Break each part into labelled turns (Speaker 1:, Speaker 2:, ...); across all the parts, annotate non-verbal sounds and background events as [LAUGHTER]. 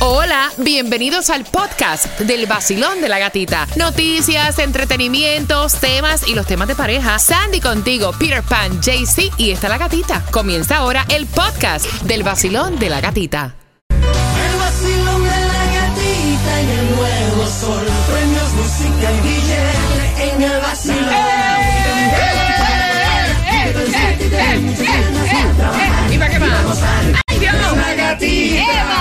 Speaker 1: Hola, bienvenidos al podcast del vacilón de la gatita. Noticias, entretenimientos, temas y los temas de pareja. Sandy contigo, Peter Pan, JC y está la gatita. Comienza ahora el podcast del vacilón de la gatita.
Speaker 2: El vacilón de la gatita y el nuevo sol. Premios, música y billete en el vacilón.
Speaker 1: ¿Y para qué más? ¡Ay, Dios!
Speaker 2: La gatita.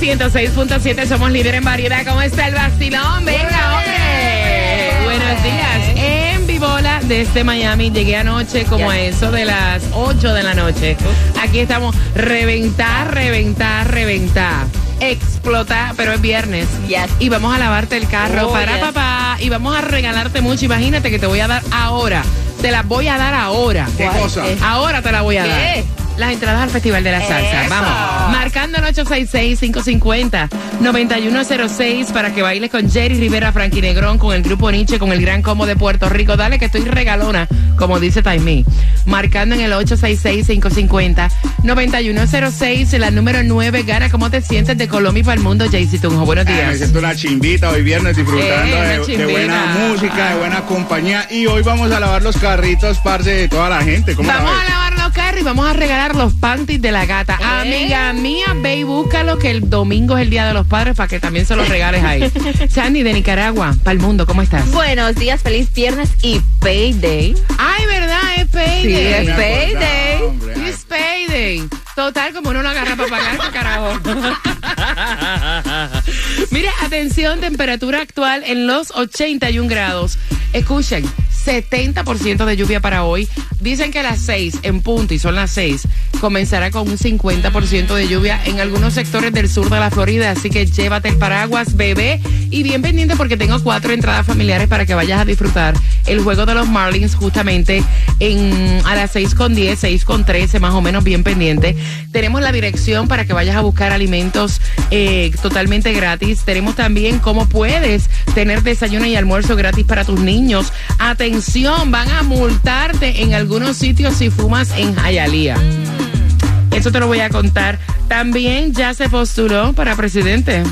Speaker 1: 106.7 somos líder en variedad. ¿Cómo está el vacilón? Venga, hombre. Buenos días. En Vibola desde Miami. Llegué anoche como a eso de las 8 de la noche. Aquí estamos. Reventar, reventar, reventar. Explotar, pero es viernes.
Speaker 3: Yes.
Speaker 1: Y vamos a lavarte el carro
Speaker 3: Oh,
Speaker 1: para
Speaker 3: yes.
Speaker 1: papá. Y vamos a regalarte mucho. Imagínate que te voy a dar ahora. Te las voy a dar ahora.
Speaker 4: ¿Qué cosa?
Speaker 1: Ahora te la voy a
Speaker 3: ¿Qué?
Speaker 1: dar. Las entradas al Festival de la Salsa.
Speaker 3: Eso.
Speaker 1: Vamos. Marcando el 866-550-9106 para que bailes con Jerry Rivera, Frankie Negrón, con el grupo Nietzsche, con el Gran Combo de Puerto Rico. Dale que estoy regalona, como dice Taimí. Marcando en el 866-550-9106, la número 9 gana. ¿Cómo te sientes de Colombia y para el mundo, Jaycee Tunjo? Buenos
Speaker 4: Ah, Me
Speaker 1: días.
Speaker 4: siento una chimbita hoy viernes disfrutando
Speaker 1: Eh,
Speaker 4: de- de, buena música, de buena compañía. Y hoy vamos a lavar los carritos, parce, de toda la gente. ¿Cómo la
Speaker 1: Vamos
Speaker 4: ves?
Speaker 1: a lavar y vamos a regalar los panties de la gata. Amiga mía, ve y búscalo que el domingo es el Día de los Padres para que también se los regales ahí. [LAUGHS] Sandy de Nicaragua, para el mundo, ¿cómo estás?
Speaker 3: Buenos días, feliz viernes y payday.
Speaker 1: Ay, ¿verdad? Es payday.
Speaker 3: Sí, es
Speaker 4: Me acordaba,
Speaker 3: payday.
Speaker 4: hombre.
Speaker 1: Es payday. Total, como uno lo agarra para pagar, ¿qué carajo? [LAUGHS] Mire, atención, temperatura actual en los 81 grados. Escuchen, 70% de lluvia para hoy. Dicen que a las 6 en punto, y son las 6, comenzará con un 50% de lluvia en algunos sectores del sur de la Florida. Así que llévate el paraguas, bebé, y bien pendiente porque tengo cuatro entradas familiares para que vayas a disfrutar el juego de los Marlins justamente en, a las 6 con 10, 6 con 13, más o menos bien pendiente. Tenemos la dirección para que vayas a buscar alimentos eh, totalmente gratis. Tenemos también cómo puedes tener desayuno y almuerzo gratis para tus niños. Atención, van a multarte en algunos sitios si fumas en Hialeah. Eso te lo voy a contar. También ya se postuló para presidente.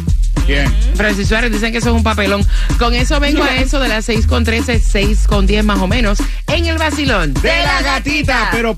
Speaker 4: ¿Quién?
Speaker 1: Francis Suárez dicen que eso es un papelón. Con eso vengo a eso de las 6 con 13, 6 con 10 más o menos en el vacilón.
Speaker 4: De la gatita, pero...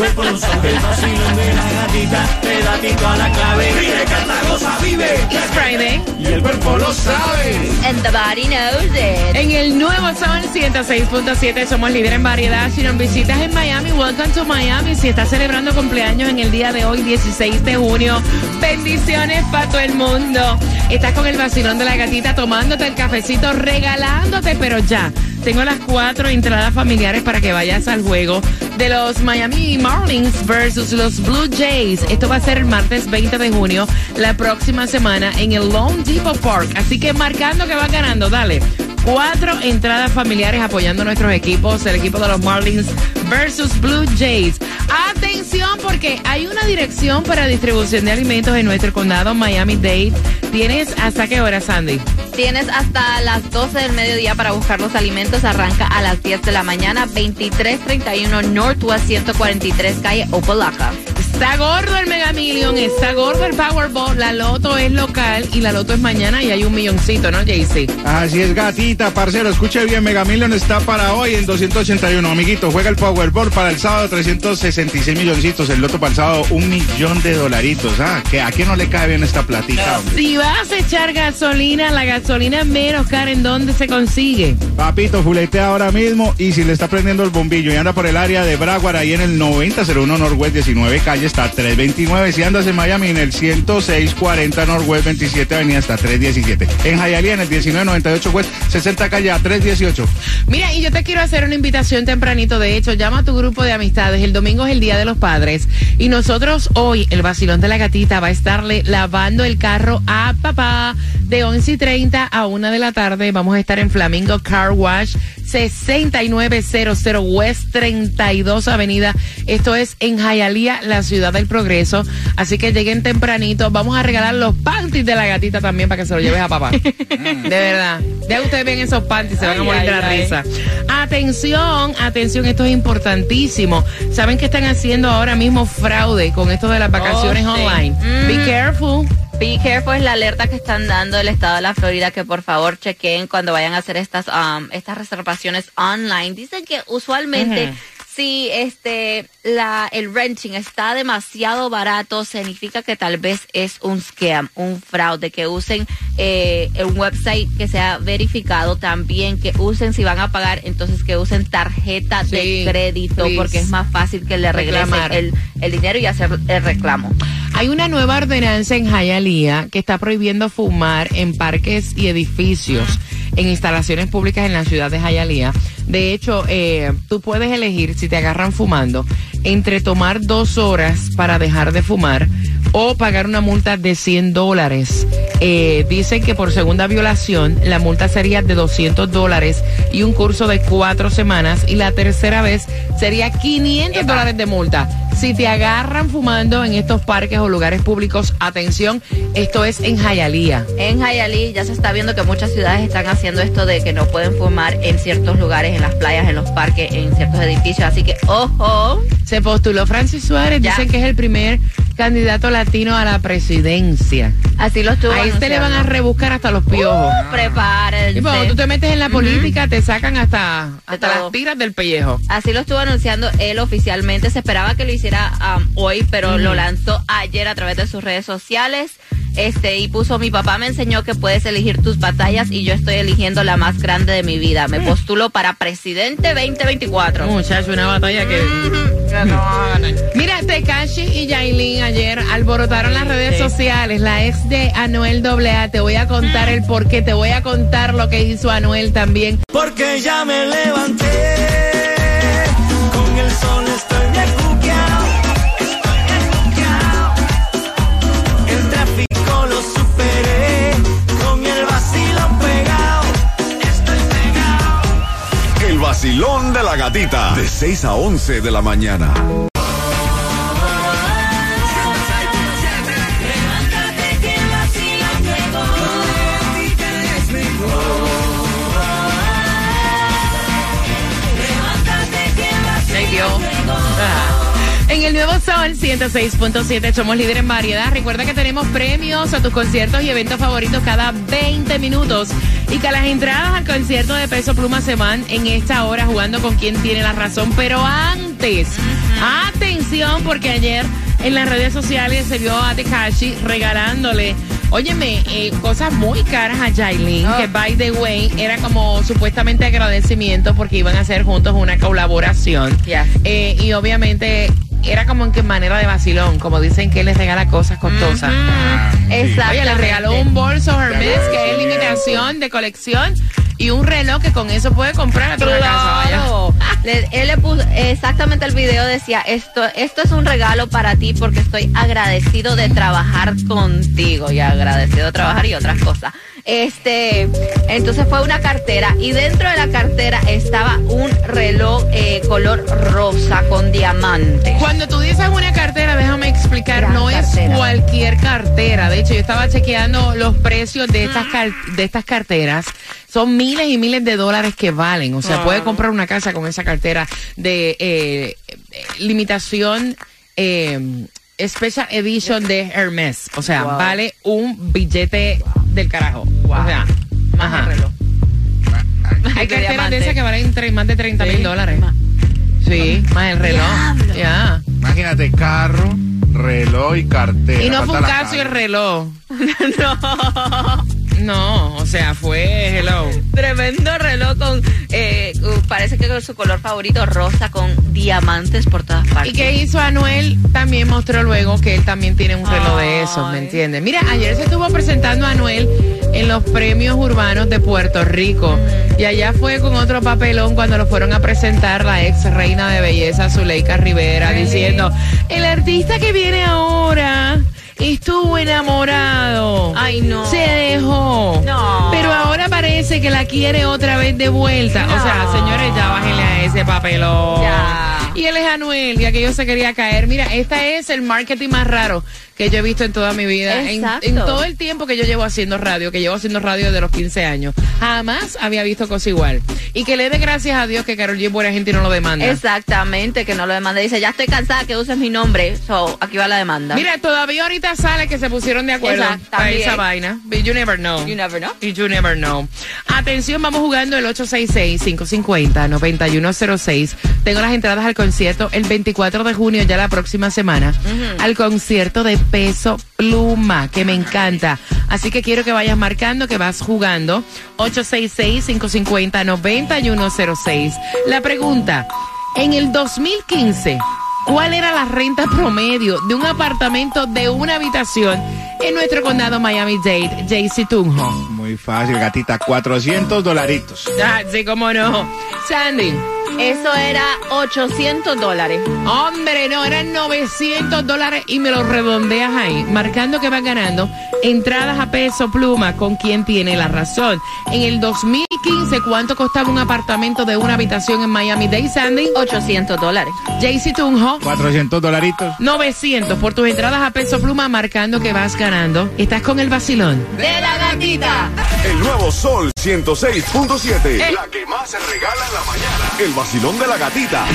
Speaker 2: cuerpo lo sabe. El vacilón de la gatita, pedatito a la clave. Vive, canta, goza, vive.
Speaker 1: It's Friday.
Speaker 4: Y el cuerpo lo sabe.
Speaker 3: And the body knows it.
Speaker 1: En el nuevo Sol 106.7 somos líder en variedad. Si nos visitas en Miami, welcome to Miami. Si estás celebrando cumpleaños en el día de hoy, 16 de junio, bendiciones para todo el mundo. Estás con el vacilón de la gatita tomándote el cafecito, regalándote, pero ya. Tengo las cuatro entradas familiares para que vayas al juego de los Miami Marlins versus los Blue Jays. Esto va a ser el martes 20 de junio, la próxima semana en el Lone Depot Park. Así que marcando que va ganando, dale. Cuatro entradas familiares apoyando nuestros equipos, el equipo de los Marlins versus Blue Jays. Atención porque hay una dirección para distribución de alimentos en nuestro condado Miami-Dade. ¿Tienes hasta qué hora, Sandy?
Speaker 3: Tienes hasta las 12 del mediodía para buscar los alimentos. Arranca a las 10 de la mañana, 2331 Northwest 143 calle Opalaca.
Speaker 1: Está gordo el Mega Million, está gordo el Powerball, la loto es local y la loto es mañana y hay un milloncito, ¿no, Jaycee?
Speaker 4: Así es, gatita, parcero. Escuche bien, Mega Million está para hoy en 281. Amiguito, juega el Powerball para el sábado 366 milloncitos. El loto para el sábado un millón de dolaritos. Ah, que a quién no le cae bien esta platita, hombre?
Speaker 1: Si vas a echar gasolina, la gasolina menos cara, ¿en dónde se consigue?
Speaker 4: Papito, fuletea ahora mismo y si le está prendiendo el bombillo y anda por el área de Broward ahí en el 9001 Northwest 19 calle está 329. Si andas en Miami en el 10640 Northwest 27 avenida está 317. En Hialeah en el 1998 West 60 calle a 318.
Speaker 1: Mira, y yo te quiero hacer una invitación tempranito. De hecho, llama a tu grupo de amistades. El domingo es el Día de los Padres. Y nosotros hoy, el vacilón de la gatita, va a estarle lavando el carro a papá de 11 y 30 a 1 de la tarde. Vamos a estar en Flamingo Car Wash, 6900 West 32 Avenida. Esto es en Jayalía, la ciudad del progreso. Así que lleguen tempranito. Vamos a regalar los panties de la gatita también para que se lo lleves a papá. [LAUGHS] de verdad. Ya ustedes ven esos panties, se van a morir de la
Speaker 3: ay.
Speaker 1: risa. Atención, atención, esto es importantísimo. ¿Saben que están haciendo ahora mismo fraude con esto de las vacaciones
Speaker 3: Oh, sí.
Speaker 1: online?
Speaker 3: Mm.
Speaker 1: Be careful.
Speaker 3: Be careful es la alerta que están dando el estado de la Florida que por favor chequen cuando vayan a hacer estas um, estas reservaciones online. Dicen que usualmente si este la el renting está demasiado barato significa que tal vez es un scam, un fraude que usen eh, un website que sea verificado también que usen si van a pagar entonces que usen tarjeta
Speaker 1: Sí,
Speaker 3: de crédito
Speaker 1: please.
Speaker 3: porque es más fácil que le regresen el, el dinero y hacer el reclamo.
Speaker 1: Hay una nueva ordenanza en Jayalía que está prohibiendo fumar en parques y edificios, en instalaciones públicas en la ciudad de Jayalía. De hecho, eh, tú puedes elegir si te agarran fumando entre tomar dos horas para dejar de fumar o pagar una multa de 100 dólares. Eh, dicen que por segunda violación la multa sería de 200 dólares y un curso de cuatro semanas y la tercera vez sería 500 dólares de multa. Si te agarran fumando en estos parques o lugares públicos, atención, esto es en Jayalía.
Speaker 3: En Hialeah ya se está viendo que muchas ciudades están haciendo esto de que no pueden fumar en ciertos lugares, en las playas, en los parques, en ciertos edificios. Así que, ojo,
Speaker 1: Se postuló Francis Suárez,
Speaker 3: Ya.
Speaker 1: dicen que es el primer candidato latino a la presidencia.
Speaker 3: así lo estuvo
Speaker 1: A este le van a
Speaker 3: anunciando.
Speaker 1: rebuscar hasta los piojos.
Speaker 3: Uh, prepárense.
Speaker 1: Y cuando tú te metes en la política, te sacan hasta, hasta las tiras del pellejo.
Speaker 3: Así lo estuvo anunciando él oficialmente. Se esperaba que lo hiciera um, hoy, pero lo lanzó ayer a través de sus redes sociales. Este, y puso, mi papá me enseñó que puedes elegir tus batallas y yo estoy eligiendo la más grande de mi vida. Me postulo para presidente 2024.
Speaker 1: Muchacho, una batalla que... Mira, Tekashi y Yailin ayer alborotaron las redes
Speaker 3: Sí.
Speaker 1: sociales. La ex de Anuel AA. Te voy a contar el por qué. Te voy a contar lo que hizo Anuel también.
Speaker 2: Porque ya me levanté. Vacilón
Speaker 5: de la gatita. De 6 a 11 de la mañana.
Speaker 1: En el nuevo Sol 106.7 somos líder en variedad. Recuerda que tenemos premios a tus conciertos y eventos favoritos cada 20 minutos. Y que las entradas al concierto de Peso Pluma se van en esta hora jugando con quien tiene la razón. Pero antes, atención, porque ayer en las redes sociales se vio a Tekashi regalándole, óyeme, eh, cosas muy caras a Jailin,
Speaker 3: Oh.
Speaker 1: que by the way era como supuestamente agradecimiento porque iban a hacer juntos una colaboración.
Speaker 3: Yes.
Speaker 1: Eh, y obviamente era como en que manera de vacilón, como dicen que él les regala cosas costosas.
Speaker 3: Exacto.
Speaker 1: Oye, le regaló un bolso Hermes que es limitación de colección y un reloj que con eso puede comprar a casa. vaya.
Speaker 3: Claro. [LAUGHS] Le- él le puso exactamente el video decía esto esto es un regalo para ti porque estoy agradecido de trabajar contigo y agradecido de trabajar y otras cosas. Este, entonces fue una cartera y dentro de la cartera estaba un reloj eh, color rosa con diamantes.
Speaker 1: Cuando tú dices una cartera, déjame explicar,
Speaker 3: Gran
Speaker 1: no
Speaker 3: cartera.
Speaker 1: es cualquier cartera. De hecho, yo estaba chequeando los precios de estas car- de estas carteras. Son miles y miles de dólares que valen. O sea,
Speaker 3: Ah.
Speaker 1: puedes comprar una casa con esa cartera de eh, limitación eh, Special Edition de Hermes. O sea,
Speaker 3: Wow.
Speaker 1: vale un billete del carajo. O sea,
Speaker 3: Más
Speaker 1: ajá.
Speaker 3: el reloj.
Speaker 1: Hay carteras de esas que valen más de 30 mil
Speaker 3: Sí.
Speaker 1: dólares. Sí, más el reloj. Ya.
Speaker 4: Imagínate, carro, reloj y cartera.
Speaker 1: Y no fue un caso y el reloj. [LAUGHS]
Speaker 3: no.
Speaker 1: No, o sea, fue hello.
Speaker 3: Tremendo reloj con, eh, uh, parece que con su color favorito rosa con diamantes por todas partes.
Speaker 1: ¿Y qué hizo Anuel? También mostró luego que él también tiene un reloj de esos, ¿me entiendes? Mira, ayer se estuvo presentando a Anuel en los premios urbanos de Puerto Rico. Y allá fue con otro papelón cuando lo fueron a presentar la ex reina de belleza Zuleika Rivera, diciendo, el artista que viene ahora estuvo enamorado.
Speaker 3: Ay, no.
Speaker 1: Se dejó.
Speaker 3: No.
Speaker 1: Pero ahora parece que la quiere otra vez de vuelta. O sea, señores, ya bájenle a ese papelón.
Speaker 3: Ya.
Speaker 1: Y él es Anuel, ya que yo se quería caer. Mira, este es el marketing más raro que yo he visto en toda mi vida. En, todo el tiempo que yo llevo haciendo radio, que llevo haciendo radio desde los 15 años. Jamás había visto cosa igual. Y que le dé gracias a Dios que Carol G buena gente y no lo demanda.
Speaker 3: Exactamente, que no lo demanda. Dice, ya estoy cansada que uses mi nombre. So, aquí va la demanda.
Speaker 1: Mira, todavía ahorita sale que se pusieron de acuerdo para esa vaina. But You never know.
Speaker 3: You never know.
Speaker 1: You never know. Atención, vamos jugando el 866-550-9106. Tengo las entradas al concierto el 24 de junio, ya la próxima semana, al concierto de Peso Pluma, que me encanta. Así que quiero que vayas marcando, que vas jugando. 866-550-9106. La pregunta, en el 2015, ¿cuál era la renta promedio de un apartamento de una habitación en nuestro condado Miami-Dade, JC Tunjo?
Speaker 4: Muy fácil, gatita. 400 dolaritos.
Speaker 1: Ah, sí, cómo no. Sandy.
Speaker 3: Eso era 800 dólares.
Speaker 1: Hombre, no, eran 900 dólares y me lo redondeas ahí, marcando que vas ganando entradas a peso pluma con quien tiene la razón. En el 2015, ¿cuánto costaba un apartamento de una habitación en Miami-Dade, Sandy?
Speaker 3: 800 dólares.
Speaker 1: JC Tunjo.
Speaker 4: 400 dolaritos.
Speaker 1: 900 por tus entradas a peso pluma, marcando que vas ganando. Estás con el vacilón.
Speaker 3: De la gatita.
Speaker 5: El nuevo Sol 106.7.
Speaker 1: Eh.
Speaker 5: La que más se regala en la mañana. El vacilón de la gatita.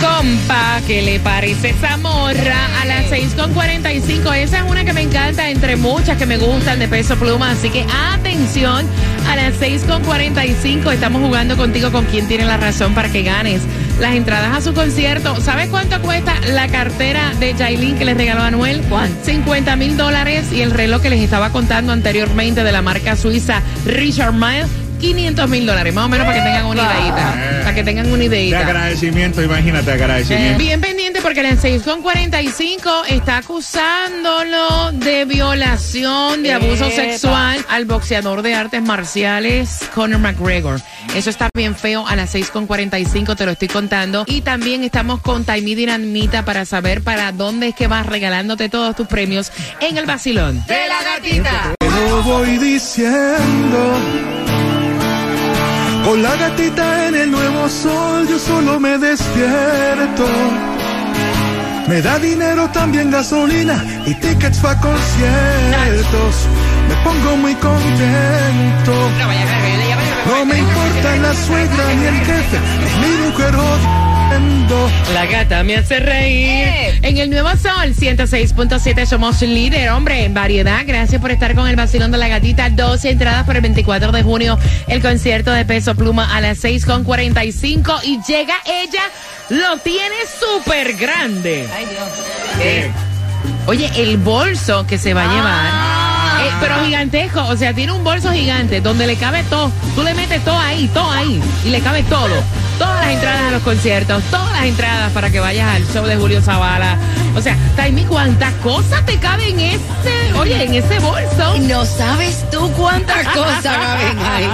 Speaker 1: Compa, ¿qué le parece esa morra? A las 6.45. Esa es una que me encanta, entre muchas que me gustan de peso pluma. Así que atención, a las 6.45 estamos jugando contigo con quien tiene la razón para que ganes las entradas a su concierto. ¿Sabes cuánto cuesta la cartera de Jailin que les regaló a Anuel?
Speaker 3: ¿Cuánto?
Speaker 1: 50 mil dólares y el reloj que les estaba contando anteriormente de la marca suiza Richard Mille. 500 mil dólares, más o menos para que tengan una ideita. Para que tengan una
Speaker 4: De
Speaker 1: ideita.
Speaker 4: agradecimiento, imagínate,
Speaker 1: Eh,
Speaker 4: agradecimiento.
Speaker 1: Bien pendiente porque la 6.45 está acusándolo de violación, de abuso
Speaker 3: Epa.
Speaker 1: sexual al boxeador de artes marciales Conor McGregor. Eso está bien feo a las 6.45, te lo estoy contando. Y también estamos con Taimí Dinamita para saber para dónde es que vas regalándote todos tus premios en el vacilón.
Speaker 3: De la gatita.
Speaker 2: Te lo voy diciendo. Con la gatita en el nuevo sol, yo solo me despierto. Me da dinero también gasolina y tickets para conciertos. Me pongo muy contento. No me importa la suegra ni el jefe, es mi mujer.
Speaker 1: La gata me hace reír.
Speaker 3: Eh.
Speaker 1: En el Nuevo Sol 106.7 somos líder, hombre, en variedad. Gracias por estar con el vacilón de la gatita. 12 entradas para el 24 de junio, el concierto de Peso Pluma a las 6.45 y llega ella, lo tiene súper grande.
Speaker 3: Ay, Dios.
Speaker 1: Eh, Oye, el bolso que se va a llevar. eh, pero gigantesco, o sea, tiene un bolso gigante donde le cabe todo. Tú le metes todo ahí, todo ahí, y le cabe todo. Todas las entradas a los conciertos, todas las entradas para que vayas al show de Julio Zavala. O sea, Taimi, ¿cuántas cosas te caben en ese, oye, en ese bolso?
Speaker 6: No sabes tú cuántas [LAUGHS] cosas caben ahí.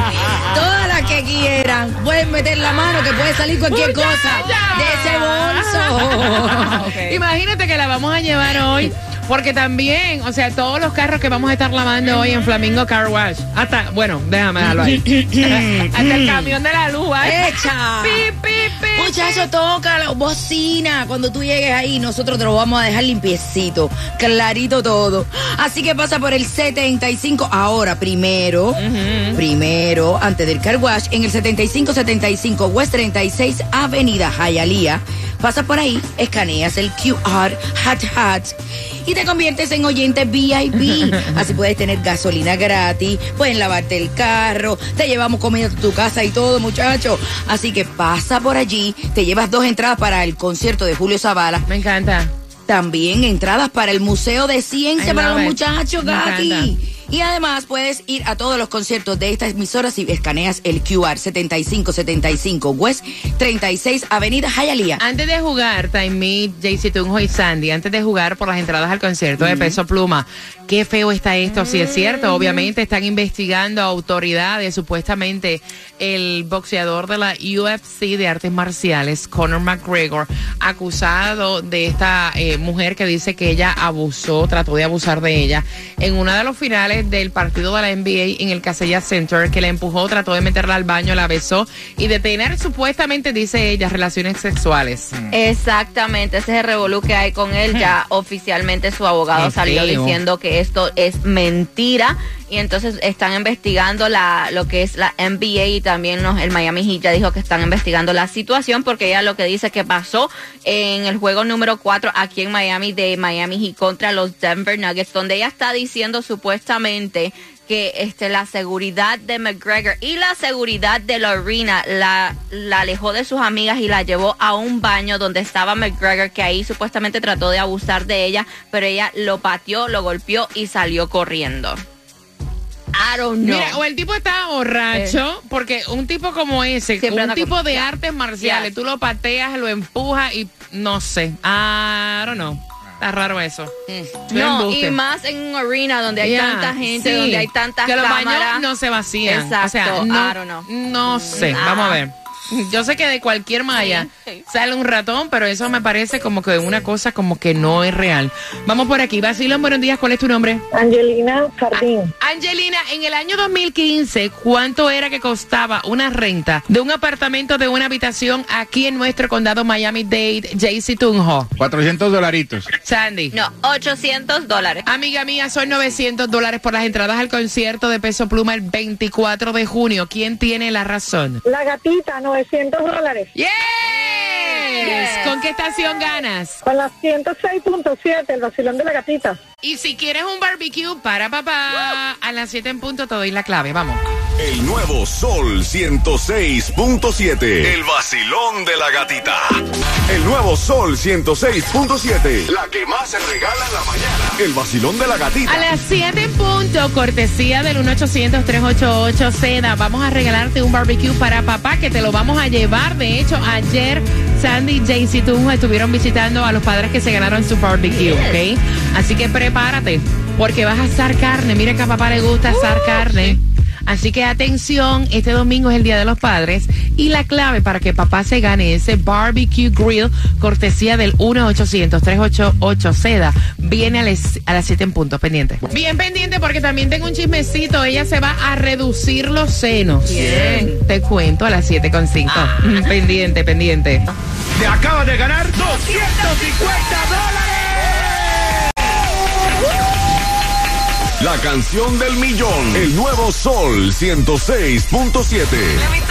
Speaker 6: Todas las que quieran. Pueden meter la mano que puede salir cualquier cosa de ese bolso. [LAUGHS]
Speaker 1: Imagínate que la vamos a llevar hoy. Porque también, o sea, todos los carros que vamos a estar lavando hoy en Flamingo Car Wash. Hasta, bueno, déjame dejarlo ahí. [CLEARS THROAT] Hasta el camión de la luz. ¿eh?
Speaker 6: Echa. [LAUGHS]
Speaker 1: Pi, pi, pi.
Speaker 6: Muchacho, toca la bocina. Cuando tú llegues ahí, nosotros te lo vamos a dejar limpiecito, clarito todo. Así que pasa por el 75 ahora, primero, primero, antes del car wash, en el 7575 West 36 Avenida Hialeah. Pasa por ahí, escaneas el QR, hat hat, y te conviertes en oyente VIP. [LAUGHS] Así puedes tener gasolina gratis, pueden lavarte el carro, te llevamos comida a tu casa y todo, muchacho. Así que pasa por allí, te llevas dos entradas para el concierto de Julio Zavala.
Speaker 1: Me encanta.
Speaker 6: También entradas para el Museo de Ciencia para los
Speaker 1: it.
Speaker 6: muchachos, Gati. Y además puedes ir a todos los conciertos de esta emisora si escaneas el QR 7575 West 36 Avenida Hialeah.
Speaker 1: Antes de jugar, Time Meet, JC Tunjo y Sandy, antes de jugar por las entradas al concierto de Peso Pluma, qué feo está esto, si es cierto. Obviamente están investigando a autoridades, supuestamente el boxeador de la UFC de artes marciales, Conor McGregor, acusado de esta eh, mujer que dice que ella abusó, trató de abusar de ella en una de los finales del partido de la NBA en el Casella Center, que la empujó, trató de meterla al baño, la besó y de tener supuestamente, dice ella, relaciones sexuales.
Speaker 3: Exactamente, ese es el revolú que hay con él. Ya [LAUGHS] oficialmente su abogado salió
Speaker 1: feo.
Speaker 3: diciendo que esto es mentira y entonces están investigando la lo que es la NBA y también los- el Miami Heat ya dijo que están investigando la situación porque ella lo que dice que pasó en el juego número 4 aquí en Miami de Miami Heat contra los Denver Nuggets donde ella está diciendo supuestamente que este, la seguridad de McGregor y la seguridad de Lorena la, la alejó de sus amigas y la llevó a un baño donde estaba McGregor, que ahí supuestamente trató de abusar de ella, pero ella lo pateó, lo golpeó y salió corriendo. I don't know.
Speaker 1: Mira, o el tipo está borracho, porque un tipo como ese,
Speaker 3: Siempre
Speaker 1: un tipo
Speaker 3: con-
Speaker 1: de
Speaker 3: Yeah.
Speaker 1: artes marciales,
Speaker 3: Yeah.
Speaker 1: tú lo pateas, lo empujas y no sé. I don't know. Está raro eso.
Speaker 3: Mm. no, y más en un arena donde hay
Speaker 1: Yeah,
Speaker 3: tanta gente,
Speaker 1: sí.
Speaker 3: donde hay tantas
Speaker 1: que los baños
Speaker 3: cámaras.
Speaker 1: no se vacían.
Speaker 3: Exacto,
Speaker 1: o sea,
Speaker 3: I
Speaker 1: no,
Speaker 3: don't know.
Speaker 1: no sé,
Speaker 3: Ah.
Speaker 1: vamos a ver. [LAUGHS] Yo sé que de cualquier malla sale un ratón, pero eso me parece como que una cosa como que no es real. Vamos por aquí. Basilón, buenos días. ¿Cuál es tu nombre?
Speaker 7: Angelina Jardín.
Speaker 1: Angelina, en el año 2015, ¿cuánto era que costaba una renta de un apartamento de una habitación aquí en nuestro condado Miami-Dade, JC Tunjo?
Speaker 4: 400 dolaritos.
Speaker 1: Sandy.
Speaker 3: No, 800 dólares.
Speaker 1: Amiga mía, son 900 dólares por las entradas al concierto de Peso Pluma el 24 de junio. ¿Quién tiene la razón?
Speaker 7: La gatita, 900 dólares.
Speaker 1: Yes. ¿Con qué estación ganas?
Speaker 7: Con la 106.7, el vacilón de la gatita.
Speaker 1: Y si quieres un barbecue para papá, a las 7 en punto te doy la clave. Vamos.
Speaker 5: El nuevo Sol 106.7. El vacilón de la gatita. El nuevo Sol 106.7. La que más se regala en la mañana. El vacilón de la gatita.
Speaker 1: A las 7 en punto, cortesía del 1-800-388 Seda. Vamos a regalarte un barbecue para papá que te lo vamos a llevar. De hecho, ayer Sandy y Jaycee Tunjo estuvieron visitando a los padres que se ganaron su barbecue, ¿ok? Así que prepárate, porque vas a asar carne. Mira que a papá le gusta asar carne. Así que atención, este domingo es el Día de los Padres y la clave para que papá se gane ese barbecue grill cortesía del 1-800-388 Seda viene a, les- a las 7 en punto, pendiente. Bien pendiente porque también tengo un chismecito, ella se va a reducir los senos.
Speaker 3: Bien.
Speaker 1: Te cuento a las 7 con 5. [LAUGHS] Pendiente, pendiente.
Speaker 4: Te acabas de ganar 250 dólares.
Speaker 5: La canción del millón. El nuevo Sol 106.7.